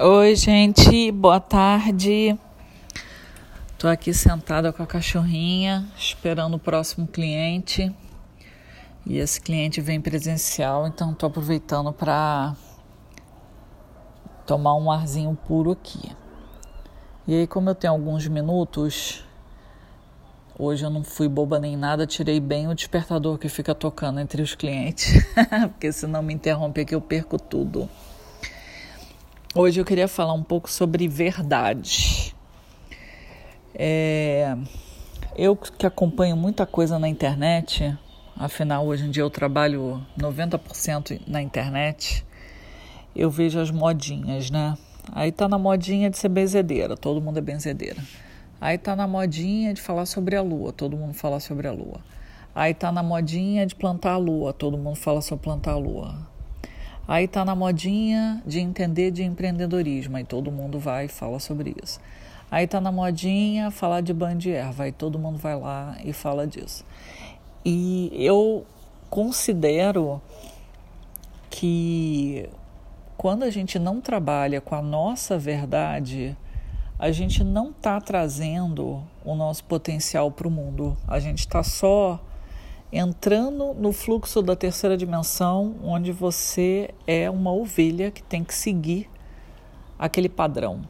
Oi, gente, boa tarde. Tô aqui sentada com a cachorrinha, esperando o próximo cliente. E esse cliente vem presencial, então tô aproveitando para tomar um arzinho puro aqui. E aí, como eu tenho alguns minutos, hoje eu não fui boba nem nada, tirei bem o despertador que fica tocando entre os clientes, porque senão me interrompe aqui eu perco tudo. Hoje eu queria falar um pouco sobre verdade. É, eu que acompanho muita coisa na internet, afinal hoje em dia eu trabalho 90% na internet, eu vejo as modinhas, né? Aí tá na modinha de ser benzedeira, todo mundo é benzedeira. Aí tá na modinha de falar sobre a lua, todo mundo fala sobre a lua. Aí tá na modinha de plantar a lua, todo mundo fala sobre plantar a lua. Aí tá na modinha de entender de empreendedorismo, aí todo mundo vai e fala sobre isso. Aí tá na modinha falar de erva, aí todo mundo vai lá e fala disso. E eu considero que quando a gente não trabalha com a nossa verdade, a gente não está trazendo o nosso potencial para o mundo. A gente está só entrando no fluxo da terceira dimensão, onde você é uma ovelha que tem que seguir aquele padrão.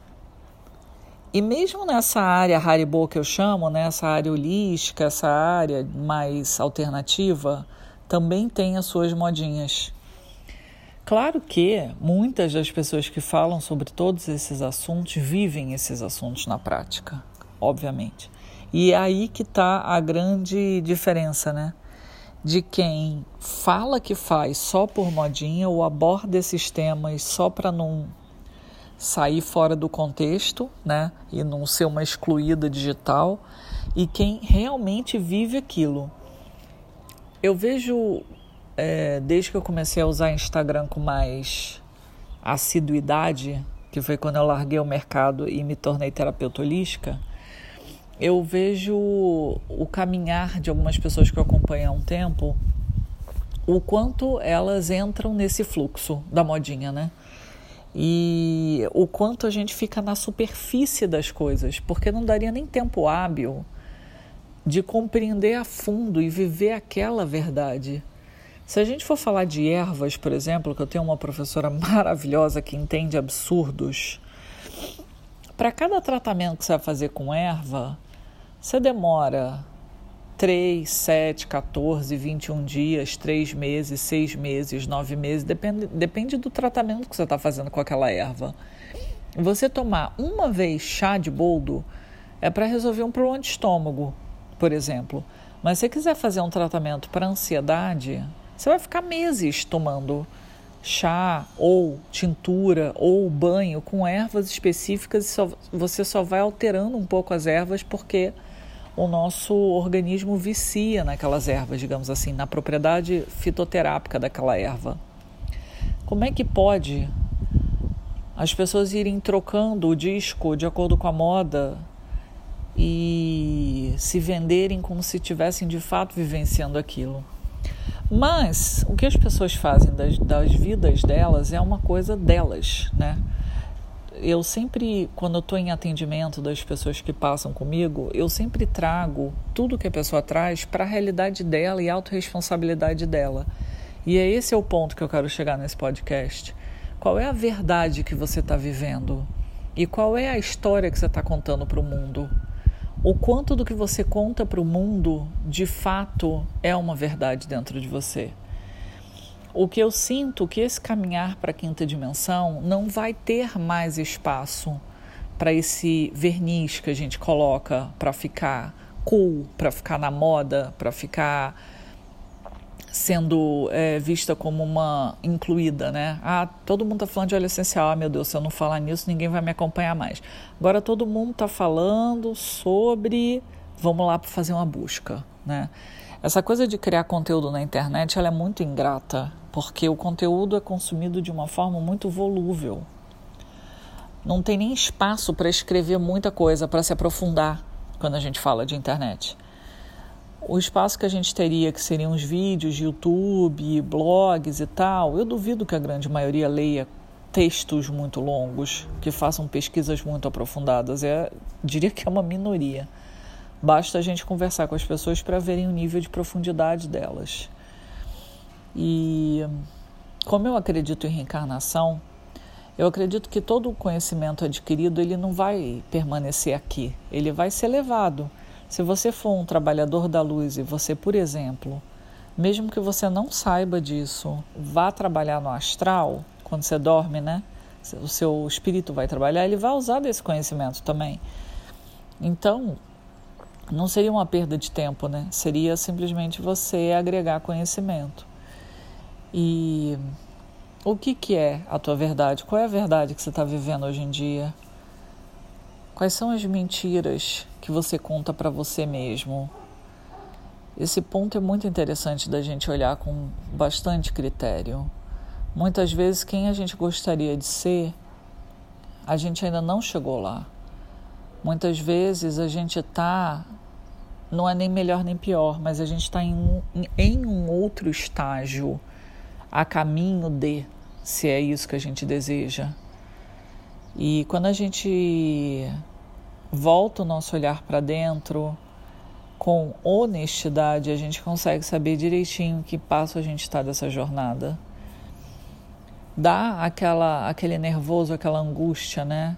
E mesmo nessa área Haribo que eu chamo, né, essa área holística, essa área mais alternativa, também tem as suas modinhas. Claro que muitas das pessoas que falam sobre todos esses assuntos vivem esses assuntos na prática, obviamente. E é aí que está a grande diferença, né? De quem fala que faz só por modinha ou aborda esses temas só para não sair fora do contexto, né, e não ser uma excluída digital, e quem realmente vive aquilo. Eu vejo, é, desde que eu comecei a usar Instagram com mais assiduidade, que foi quando eu larguei o mercado e me tornei terapeuta holística, eu vejo o caminhar de algumas pessoas que eu acompanho há um tempo, o quanto elas entram nesse fluxo da modinha, né? E o quanto a gente fica na superfície das coisas, porque não daria nem tempo hábil de compreender a fundo e viver aquela verdade. Se a gente for falar de ervas, por exemplo, que eu tenho uma professora maravilhosa que entende absurdos, para cada tratamento que você vai fazer com erva, você demora 3, 7, 14, 21 dias, 3 meses, 6 meses, 9 meses, depende, depende do tratamento que você está fazendo com aquela erva. Você tomar uma vez chá de boldo é para resolver um problema de estômago, por exemplo. Mas se você quiser fazer um tratamento para ansiedade, você vai ficar meses tomando chá ou tintura ou banho com ervas específicas e só, você só vai alterando um pouco as ervas porque o nosso organismo vicia naquelas ervas, digamos assim, na propriedade fitoterápica daquela erva. Como é que pode as pessoas irem trocando o disco de acordo com a moda e se venderem como se tivessem de fato vivenciando aquilo? Mas o que as pessoas fazem das, das vidas delas é uma coisa delas, né? Eu sempre, quando eu estou em atendimento das pessoas que passam comigo, eu sempre trago tudo que a pessoa traz para a realidade dela e a autorresponsabilidade dela. E é esse é o ponto que eu quero chegar nesse podcast. Qual é a verdade que você está vivendo? E qual é a história que você está contando para o mundo? O quanto do que você conta para o mundo de fato é uma verdade dentro de você? O que eu sinto que esse caminhar para a quinta dimensão não vai ter mais espaço para esse verniz que a gente coloca para ficar cool, para ficar na moda, para ficar sendo é, vista como uma incluída, né? Ah, todo mundo está falando de óleo essencial. Ah, meu Deus, se eu não falar nisso, ninguém vai me acompanhar mais. Agora todo mundo está falando sobre. Vamos lá para fazer uma busca, né? Essa coisa de criar conteúdo na internet ela é muito ingrata, porque o conteúdo é consumido de uma forma muito volúvel. Não tem nem espaço para escrever muita coisa, para se aprofundar quando a gente fala de internet. O espaço que a gente teria, que seriam os vídeos de YouTube, blogs e tal, eu duvido que a grande maioria leia textos muito longos, que façam pesquisas muito aprofundadas. É, diria que é uma minoria. Basta a gente conversar com as pessoas para verem o nível de profundidade delas. E como eu acredito em reencarnação, eu acredito que todo o conhecimento adquirido ele não vai permanecer aqui, ele vai ser levado. Se você for um trabalhador da luz e você, por exemplo, mesmo que você não saiba disso, vá trabalhar no astral, quando você dorme, né? O seu espírito vai trabalhar, ele vai usar desse conhecimento também. Então, não seria uma perda de tempo, né? Seria simplesmente você agregar conhecimento. E o que, que é a tua verdade? Qual é a verdade que você está vivendo hoje em dia? Quais são as mentiras que você conta para você mesmo? Esse ponto é muito interessante da gente olhar com bastante critério. Muitas vezes, quem a gente gostaria de ser, a gente ainda não chegou lá. Muitas vezes a gente está, não é nem melhor nem pior, mas a gente está em, em um outro estágio a caminho de, se é isso que a gente deseja. E quando a gente volta o nosso olhar para dentro com honestidade, a gente consegue saber direitinho que passo a gente está dessa jornada. Dá aquela, aquele nervoso, aquela angústia, né?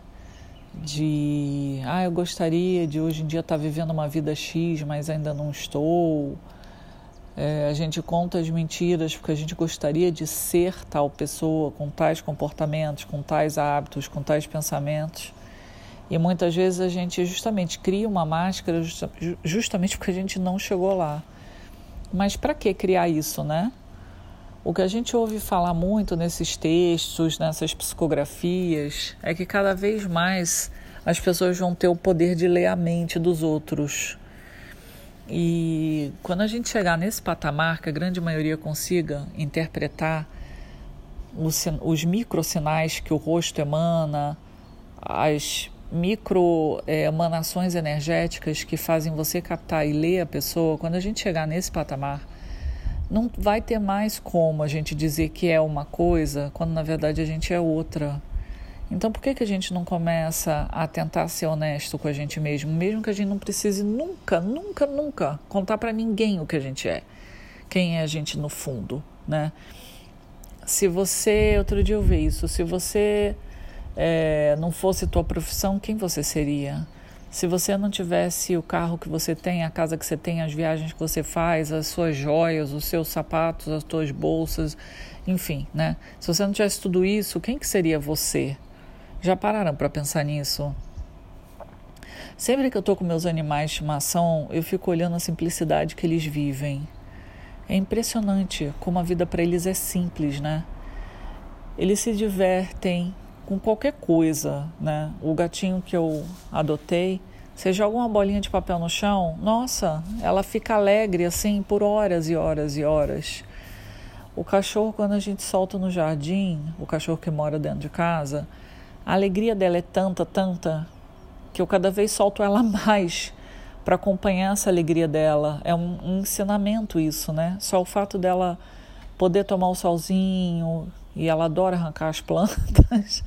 De, ah, eu gostaria de hoje em dia estar tá vivendo uma vida X, mas ainda não estou é, a gente conta as mentiras porque a gente gostaria de ser tal pessoa, com tais comportamentos, com tais hábitos, com tais pensamentos. E muitas vezes a gente justamente cria uma máscara justamente porque a gente não chegou lá. Mas para que criar isso, né? O que a gente ouve falar muito nesses textos, nessas psicografias, é que cada vez mais as pessoas vão ter o poder de ler a mente dos outros. E quando a gente chegar nesse patamar, que a grande maioria consiga interpretar os, os microsinais que o rosto emana, as micro é, emanações energéticas que fazem você captar e ler a pessoa, quando a gente chegar nesse patamar, não vai ter mais como a gente dizer que é uma coisa quando na verdade a gente é outra. Então, por que, que a gente não começa a tentar ser honesto com a gente mesmo, mesmo que a gente não precise nunca, nunca, nunca contar para ninguém o que a gente é, quem é a gente no fundo, né? Se você, outro dia eu vi isso, se você é, não fosse tua profissão, quem você seria? Se você não tivesse o carro que você tem, a casa que você tem, as viagens que você faz, as suas joias, os seus sapatos, as suas bolsas, enfim, né? Se você não tivesse tudo isso, quem que seria você? Já pararam para pensar nisso? Sempre que eu estou com meus animais de estimação, eu fico olhando a simplicidade que eles vivem. É impressionante como a vida para eles é simples, né? Eles se divertem com qualquer coisa, né? O gatinho que eu adotei, você joga uma bolinha de papel no chão, nossa, ela fica alegre assim por horas e horas e horas. O cachorro, quando a gente solta no jardim, o cachorro que mora dentro de casa, a alegria dela é tanta, tanta, que eu cada vez solto ela mais para acompanhar essa alegria dela. É um, um, ensinamento isso, né? Só o fato dela poder tomar o solzinho, e ela adora arrancar as plantas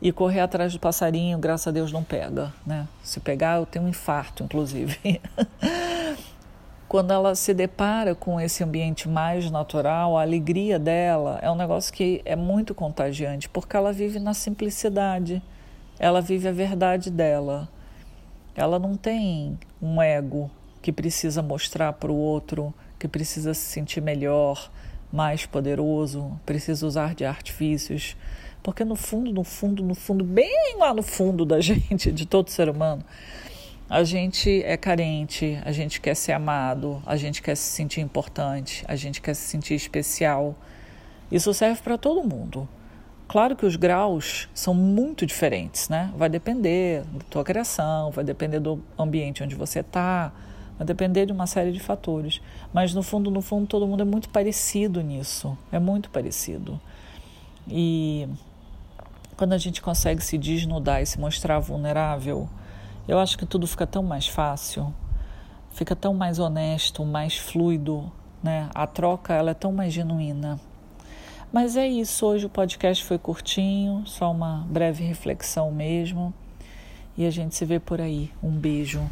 e correr atrás do passarinho, graças a Deus não pega, né? Se pegar, eu tenho um infarto, inclusive. quando ela se depara com esse ambiente mais natural, a alegria dela é um negócio que é muito contagiante, porque ela vive na simplicidade, ela vive a verdade dela. Ela não tem um ego que precisa mostrar para o outro, que precisa se sentir melhor, mais poderoso, precisa usar de artifícios. Porque no fundo, no fundo, no fundo, bem lá no fundo da gente, de todo ser humano, a gente é carente, a gente quer ser amado, a gente quer se sentir importante, a gente quer se sentir especial. Isso serve para todo mundo. Claro que os graus são muito diferentes, né? Vai depender da tua criação, vai depender do ambiente onde você está, vai depender de uma série de fatores. Mas no fundo, no fundo, todo mundo é muito parecido nisso. É muito parecido. E quando a gente consegue se desnudar e se mostrar vulnerável, eu acho que tudo fica tão mais fácil, fica tão mais honesto, mais fluido, né? A troca ela é tão mais genuína. Mas é isso, hoje o podcast foi curtinho, só uma breve reflexão mesmo. E a gente se vê por aí. Um beijo.